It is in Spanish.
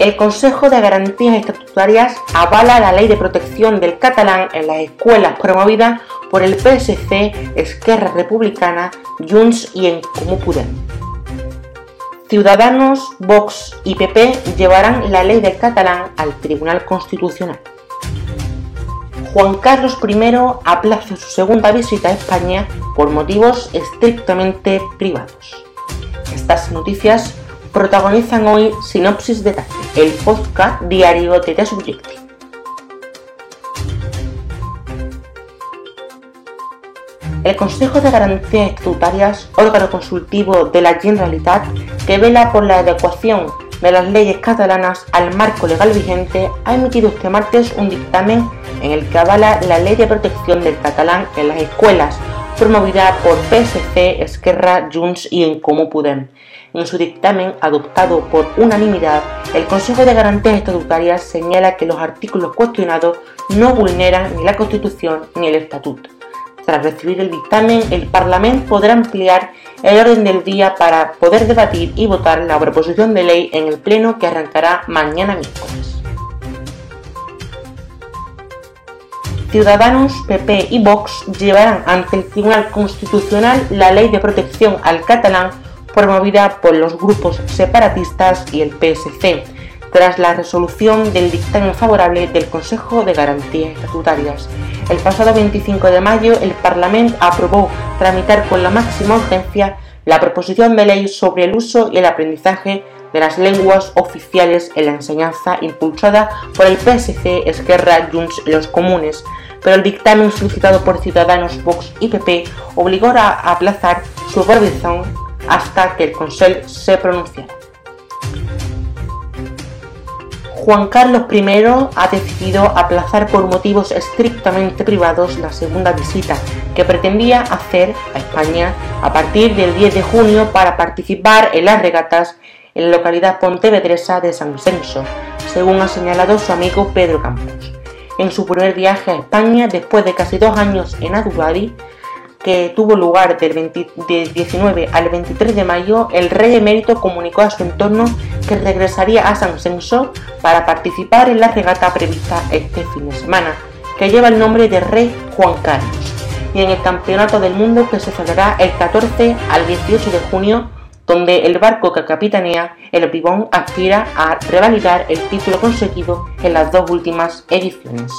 El Consejo de Garantías Estatutarias avala la ley de protección del catalán en las escuelas promovida por el PSC, Esquerra Republicana, Junts y en Comú Podem. Ciudadanos, Vox y PP llevarán la ley del catalán al Tribunal Constitucional. Juan Carlos I aplaza su segunda visita a España por motivos estrictamente privados. Estas noticias protagonizan hoy Sinopsis de Taxi, el podcast diario de The. El Consejo de Garantías Estatutarias, órgano consultivo de la Generalitat que vela por la adecuación de las leyes catalanas al marco legal vigente, ha emitido este martes un dictamen en el que avala la ley de protección del catalán en las escuelas, promovida por PSC, Esquerra, Junts y En Comú Podem. En su dictamen, adoptado por unanimidad, el Consejo de Garantías Estatutarias señala que los artículos cuestionados no vulneran ni la Constitución ni el Estatuto. Tras recibir el dictamen, el Parlamento podrá ampliar el orden del día para poder debatir y votar la proposición de ley en el Pleno que arrancará mañana miércoles. Ciudadanos, PP y Vox llevarán ante el Tribunal Constitucional la ley de protección al catalán promovida por los grupos separatistas y el PSC, tras la resolución del dictamen favorable del Consejo de Garantías Estatutarias. El pasado 25 de mayo, el Parlamento aprobó tramitar con la máxima urgencia la proposición de ley sobre el uso y el aprendizaje de las lenguas oficiales en la enseñanza impulsada por el PSC, Esquerra, Junts y los Comunes, pero el dictamen solicitado por Ciudadanos, Vox y PP obligó a aplazar su aprobación hasta que el Consejo se pronunciara. Juan Carlos I ha decidido aplazar por motivos estrictamente privados la segunda visita que pretendía hacer a España a partir del 10 de junio para participar en las regatas en la localidad pontevedresa de San Censo, según ha señalado su amigo Pedro Campos. En su primer viaje a España después de casi dos años en Abu Dhabi, que tuvo lugar del, 19 al 23 de mayo, el rey emérito comunicó a su entorno que regresaría a San Censo para participar en la regata prevista este fin de semana, que lleva el nombre de Rey Juan Carlos, y en el Campeonato del Mundo que se celebrará el 14 al 18 de junio donde el barco que capitanea el Bribón aspira a revalidar el título conseguido en las dos últimas ediciones.